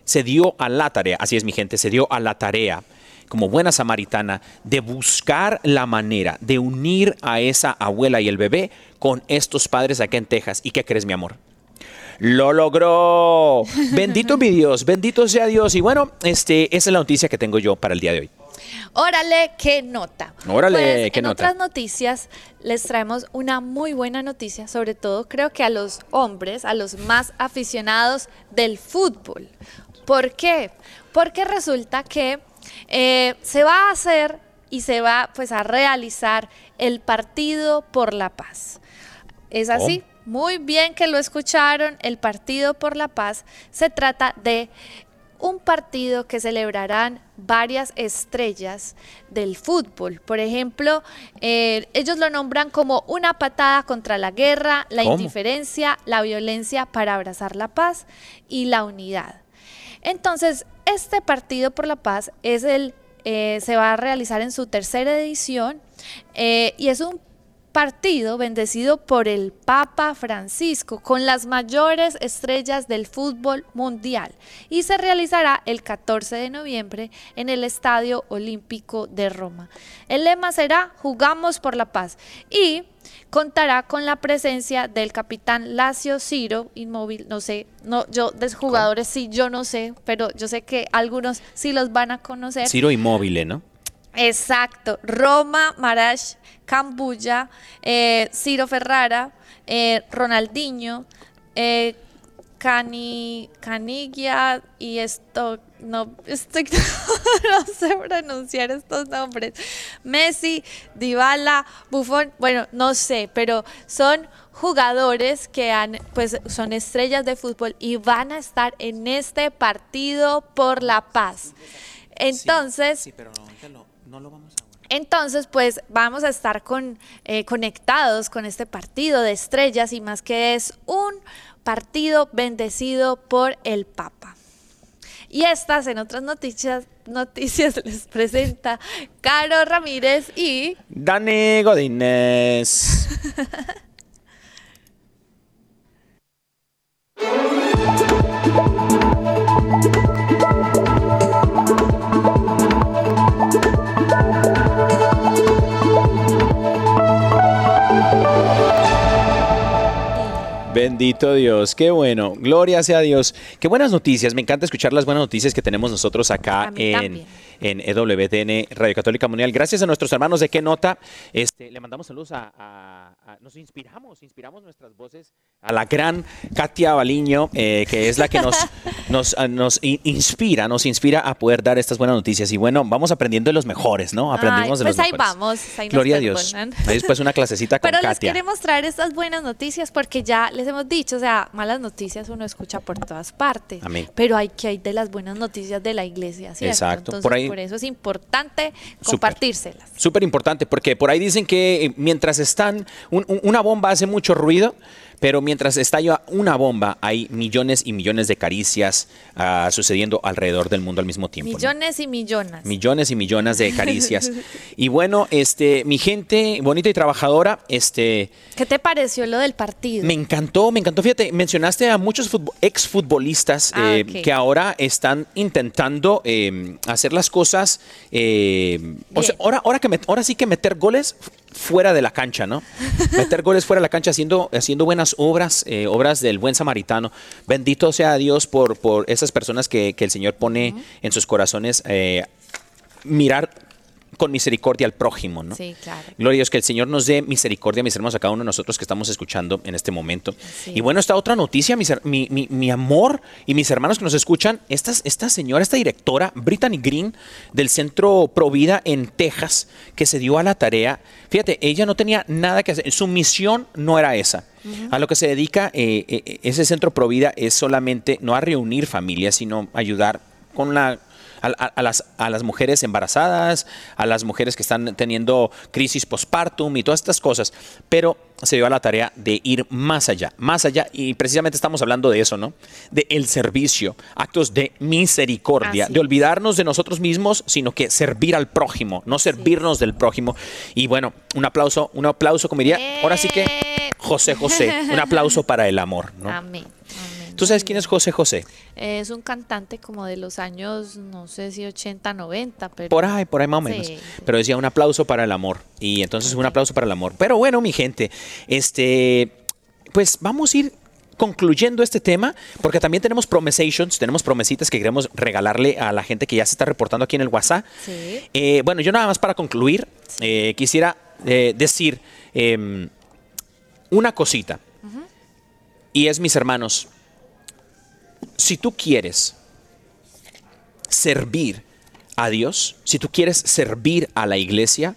se dio a la tarea, así es mi gente, se dio a la tarea como buena samaritana, de buscar la manera de unir a esa abuela y el bebé con estos padres acá en Texas. ¿Y qué crees, mi amor? Lo logró. Bendito mi Dios, bendito sea Dios. Y bueno, este, esa es la noticia que tengo yo para el día de hoy. Órale, qué nota. Órale, Pues, qué en nota. otras noticias les traemos una muy buena noticia, sobre todo creo que a los hombres, a los más aficionados del fútbol. ¿Por qué? Porque resulta que eh, se va a hacer y se va pues a realizar el partido por la paz. ¿Es así? Muy bien que lo escucharon, el Partido por la Paz se trata de un partido que celebrarán varias estrellas del fútbol. Por ejemplo, eh, ellos lo nombran como una patada contra la guerra, la ¿Cómo? indiferencia, la violencia para abrazar la paz y la unidad. Entonces, este Partido por la Paz es el, eh, se va a realizar en su tercera edición eh, y es un partido bendecido por el Papa Francisco con las mayores estrellas del fútbol mundial y se realizará el 14 de noviembre en el Estadio Olímpico de Roma. El lema será Jugamos por la paz y contará con la presencia del capitán Lacio Ciro, inmóvil, no sé, no, yo de jugadores sí, yo no sé, pero yo sé que algunos sí los van a conocer. Ciro Inmóvil, ¿no? Exacto, Roma, Marash, Cambuya, eh, Ciro Ferrara, eh, Ronaldinho, eh, Cani, Caniglia y esto, no, estoy, no sé pronunciar estos nombres. Messi, Dybala, Buffon, bueno, no sé, pero son jugadores que han, pues son estrellas de fútbol y van a estar en este partido por la paz. Entonces, pero no, lo vamos a entonces, pues vamos a estar con, eh, conectados con este partido de estrellas y más que es un partido bendecido por el Papa. Y estas en otras noticias, noticias les presenta Caro Ramírez y Dani Godínez. Bendito Dios, qué bueno, gloria sea Dios. Qué buenas noticias, me encanta escuchar las buenas noticias que tenemos nosotros acá en, en EWTN Radio Católica Mundial. Gracias a nuestros hermanos de Qué Nota, este, le mandamos saludos a, a- a- nos inspiramos, inspiramos nuestras voces a la gran Katia Baliño, eh, que es la que nos, nos, ah, nos in- inspira, nos inspira a poder dar estas buenas noticias. Y bueno, vamos aprendiendo de los mejores, ¿no? Aprendimos Ay, de los pues ahí mejores. vamos, ahí nos Gloria a Dios. Ahí después una clasecita con Pero les queremos traer estas buenas noticias porque ya les hemos dicho, o sea, malas noticias uno escucha por todas partes. Amén. Pero hay que hay de las buenas noticias de la iglesia, ¿cierto? Exacto. Entonces, Por eso es importante compartírselas. Súper importante, porque por ahí dicen que eh, mientras están, un- un- una bomba hace mucho ruido, Pero mientras estalla una bomba, hay millones y millones de caricias ah, sucediendo alrededor del mundo al mismo tiempo. ¿no? Millones y millones. millones y millones de caricias. y bueno, este, mi gente bonita y trabajadora, este, ¿Qué te pareció lo del partido? me encantó, me encantó. Fíjate, mencionaste a muchos futbo- exfutbolistas Ah, eh, que ahora están intentando eh, hacer las cosas. eh, o sea, ahora, ahora, que met- ahora sí que meter goles fuera de la cancha, ¿no? meter goles fuera de la cancha haciendo, haciendo buenas obras, eh, obras del buen samaritano. Bendito sea Dios por, por esas personas que, que el Señor pone en sus corazones. eh, mirar con misericordia al prójimo, ¿no? Sí, claro. Gloria a Dios, que el Señor nos dé misericordia, mis hermanos, a cada uno de nosotros que estamos escuchando en este momento. Sí. Y bueno, esta otra noticia, mis mi, mi- mi amor y mis hermanos que nos escuchan, esta, esta señora, esta directora, Brittany Green, del Centro Provida en Texas, que se dio a la tarea, fíjate, ella no tenía nada que hacer, su misión no era esa. A lo que se dedica eh, eh, ese Centro Provida es solamente no a reunir familias, sino ayudar con la a, a- a las, a las mujeres embarazadas, a las mujeres que están teniendo crisis postpartum y todas estas cosas, pero se dio a la tarea de ir más allá, más allá, y precisamente estamos hablando de eso, ¿no? De el servicio, actos de misericordia, de olvidarnos de nosotros mismos, sino que servir al prójimo, no servirnos del prójimo. Y bueno, un aplauso, un aplauso, como diría, ahora sí que Eh. José José, un aplauso para el amor, ¿no? Amén. ¿Tú sabes quién es José José? Es un cantante como de los años, no sé si 80, 90, pero... Por ahí, por ahí más o menos. Sí. Pero decía un aplauso para el amor. Y entonces un aplauso para el amor. Pero bueno, mi gente, este, pues vamos a ir concluyendo este tema, porque también tenemos promesations, tenemos promesitas que queremos regalarle a la gente que ya se está reportando aquí en el WhatsApp. Sí. Eh, bueno, yo nada más para concluir, eh, quisiera eh, decir em, una cosita. Y es, mis hermanos, si tú quieres servir a Dios, si tú quieres servir a la iglesia,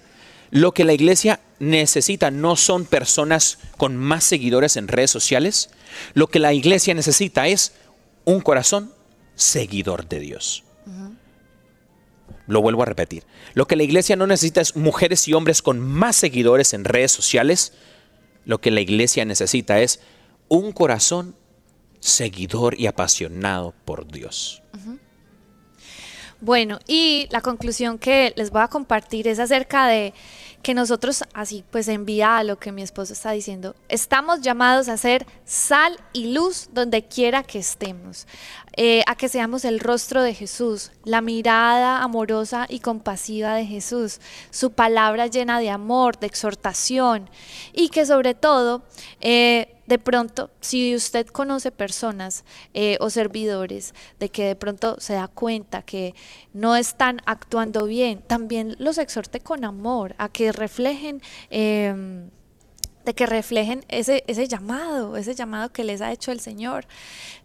lo que la iglesia necesita no son personas con más seguidores en redes sociales, lo que la iglesia necesita es un corazón seguidor de Dios. Lo vuelvo a repetir. Lo que la iglesia no necesita es mujeres y hombres con más seguidores en redes sociales. Lo que la iglesia necesita es un corazón seguidor y apasionado por Dios. Bueno, y la conclusión que les voy a compartir es acerca de que nosotros, así pues en a lo que mi esposo está diciendo, estamos llamados a ser sal y luz donde quiera que estemos, eh, a que seamos el rostro de Jesús, la mirada amorosa y compasiva de Jesús, su palabra llena de amor, de exhortación y que sobre todo... eh, de pronto, si usted conoce personas eh, o servidores de que de pronto se da cuenta que no están actuando bien, también los exhorte con amor a que reflejen. eh, de que reflejen ese, ese llamado, ese llamado que les ha hecho el Señor.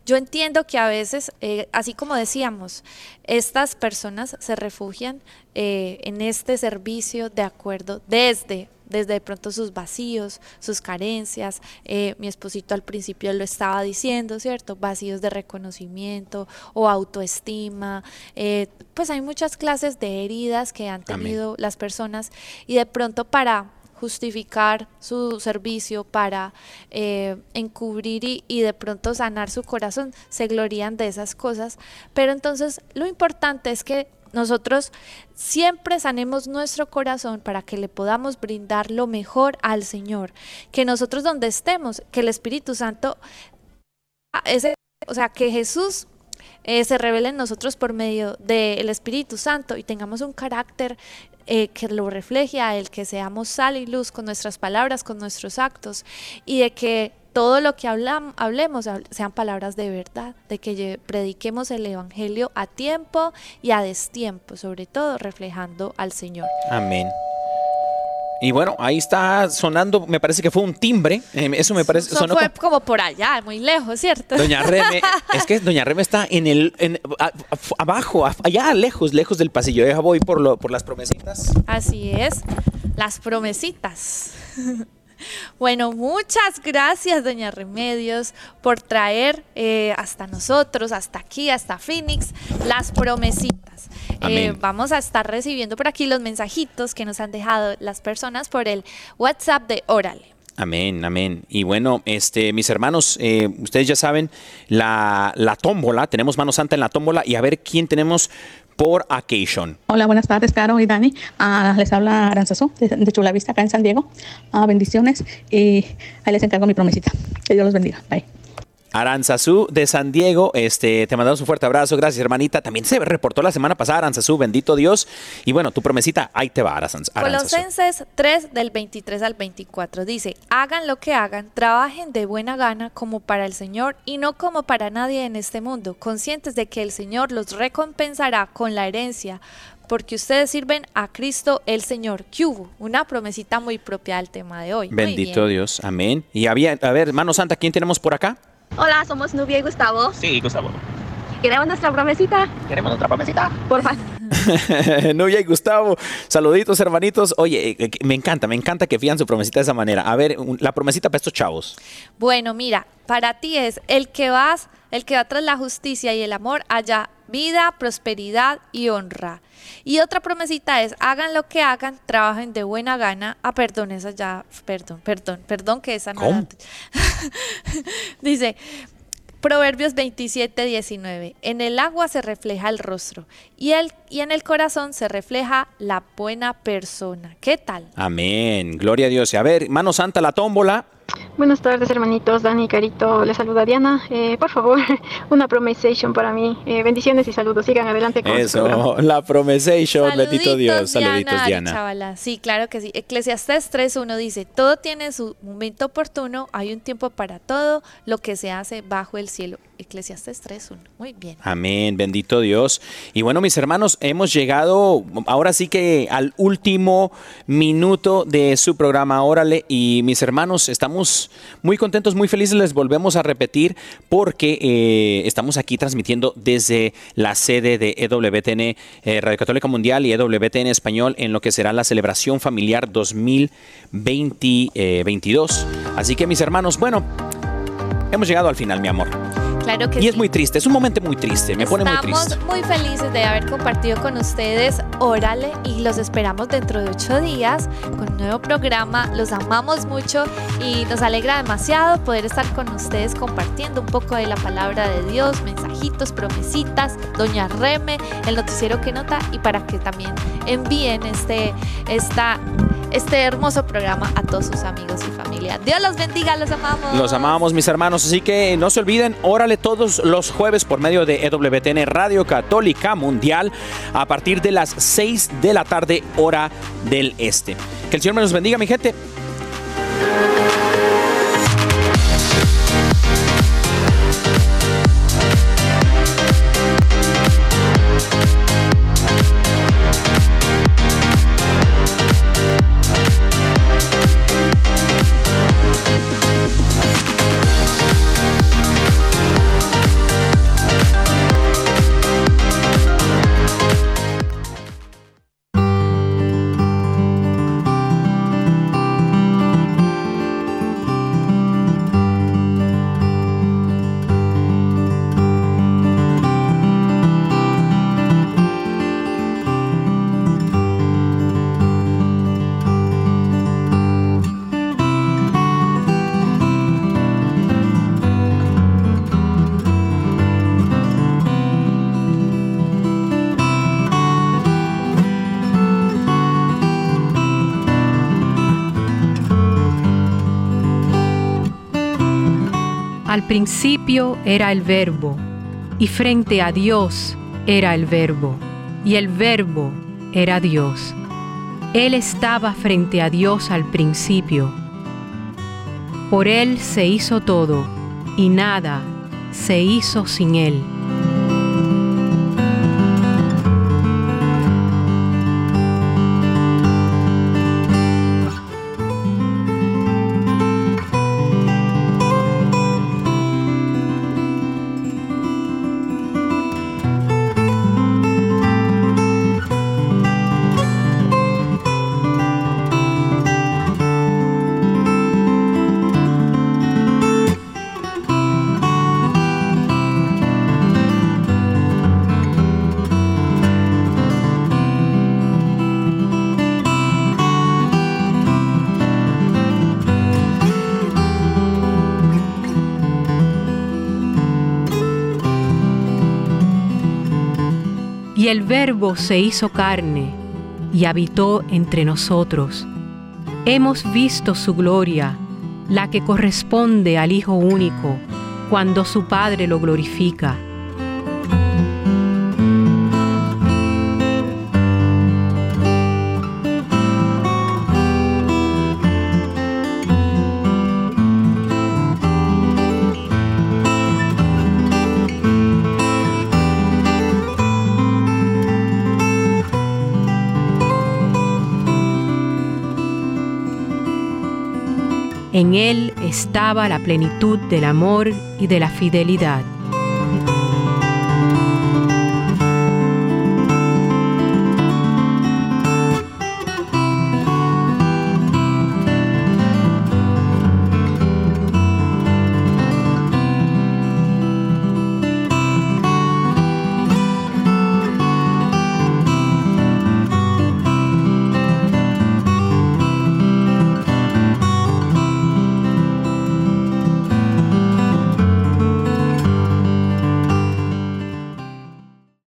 Yo entiendo que a veces, eh, así como decíamos, estas personas se refugian eh, en este servicio de acuerdo desde desde de pronto sus vacíos, sus carencias. Eh, mi esposito al principio lo estaba diciendo, ¿cierto? Vacíos de reconocimiento o autoestima. Eh, pues hay muchas clases de heridas que han Amén. tenido las personas y de pronto para justificar su servicio, para eh, encubrir y, y de pronto sanar su corazón, se glorían de esas cosas. Pero entonces lo importante es que nosotros siempre sanemos nuestro corazón para que le podamos brindar lo mejor al Señor. Que nosotros donde estemos, que el Espíritu Santo, ah, o sea, que Jesús eh, se revele en nosotros por medio del Espíritu Santo y tengamos un carácter eh, que lo refleje a Él, que seamos sal y luz con nuestras palabras, con nuestros actos y de que todo lo que hablam- hablemos hab- sean palabras de verdad, de que prediquemos el Evangelio a tiempo y a destiempo, sobre todo reflejando al Señor. Amén. Y bueno, ahí está sonando, me parece que fue un timbre. eh, Eso me parece. Eso sonó fue como- como por allá, muy lejos, ¿cierto? Doña Reme, es que Doña Reme está en el en- a- a- abajo, a- allá lejos, lejos del pasillo. Ya voy por lo, por las promesitas. Así es, las promesitas. Bueno, muchas gracias, doña Remedios, por traer eh, hasta nosotros, hasta aquí, hasta Phoenix, las promesitas. Eh, vamos a estar recibiendo por aquí los mensajitos que nos han dejado las personas por el WhatsApp de Órale. Amén, amén. Y bueno, este, mis hermanos, eh, ustedes ya saben, la, la tómbola, tenemos mano santa en la tómbola y a ver quién tenemos por occasion. Hola, buenas tardes, Caro y Dani. Ah, les habla Aranzazú de, de Chula Vista, acá en San Diego. Ah, bendiciones y ahí les encargo mi promesita. Que Dios los bendiga. Bye. Aranzazú de San Diego, este, te mandamos un fuerte abrazo, gracias hermanita. También se reportó la semana pasada Aranzazú, bendito Dios. Y bueno, tu promesita, ahí te va Aranzazú. Colosenses 3 del 23 al 24 dice, hagan lo que hagan, trabajen de buena gana como para el Señor y no como para nadie en este mundo, conscientes de que el Señor los recompensará con la herencia, porque ustedes sirven a Cristo el Señor. ¿Qué hubo? Una promesita muy propia al tema de hoy. Bendito. Dios, amén. Y había, a ver, mano santa, ¿quién tenemos por acá? Hola, somos Nubia y Gustavo. Sí, Gustavo. ¿Queremos nuestra promesita? ¿Queremos otra promesita? Porfa. Nuya y Gustavo, saluditos hermanitos. Oye, eh, me encanta, me encanta que fían su promesita de esa manera. A ver, la promesita para estos chavos. Bueno, mira, para ti es el que vas, el que va tras la justicia y el amor, haya vida, prosperidad y honra. Y otra promesita es, hagan lo que hagan, trabajen de buena gana. Ah, perdón, esa ya, perdón, perdón, perdón que esa no Dice, Proverbios 27, 19. En el agua se refleja el rostro y, el, y en el corazón se refleja la buena persona. ¿Qué tal? Amén, gloria a Dios. Y a ver, mano santa, la tómbola. Buenas tardes, hermanitos. Dani Carito, les saluda Diana. Eh, por favor, una promesation para mí. Eh, bendiciones y saludos. Sigan adelante con. Eso, la promesation, bendito Dios. Saluditos, Diana. Chavala. Sí, claro que sí. Eclesiastés 3.1 dice, todo tiene su momento oportuno, hay un tiempo para todo lo que se hace bajo el cielo. Eclesiastés 3.1. Muy bien. Amén, bendito Dios. Y bueno, mis hermanos, hemos llegado ahora sí que al último minuto de su programa Órale. Y mis hermanos, estamos muy contentos, muy felices. Les volvemos a repetir porque eh, estamos aquí transmitiendo desde la sede de EWTN eh, Radio Católica Mundial y EWTN Español en lo que será la celebración familiar 2022. Así que mis hermanos, bueno, hemos llegado al final, mi amor. Claro que Y sí. es muy triste, es un momento muy triste, me pone muy Estamos triste. muy felices de haber compartido con ustedes Órale y los esperamos dentro de ocho días con un nuevo programa. Los amamos mucho y nos alegra demasiado poder estar con ustedes compartiendo un poco de la palabra de Dios, mensajitos, promesitas, Doña Reme, el noticiero que nota y para que también envíen este, esta, este hermoso programa a todos sus amigos y familia. Dios los bendiga, los amamos. Los amamos, mis hermanos, así que no se olviden, órale todos los jueves por medio de EWTN Radio Católica Mundial a partir de las 6 de la tarde, hora del este. Que el Señor me los bendiga, mi gente. Principio era el verbo, y frente a Dios era el verbo, y el verbo era Dios. Él estaba frente a Dios al principio. Por Él se hizo todo, y nada se hizo sin Él. Y el Verbo se hizo carne y habitó entre nosotros. Hemos visto su gloria, la que corresponde al Hijo único, cuando su Padre lo glorifica. En él estaba la plenitud del amor y de la fidelidad.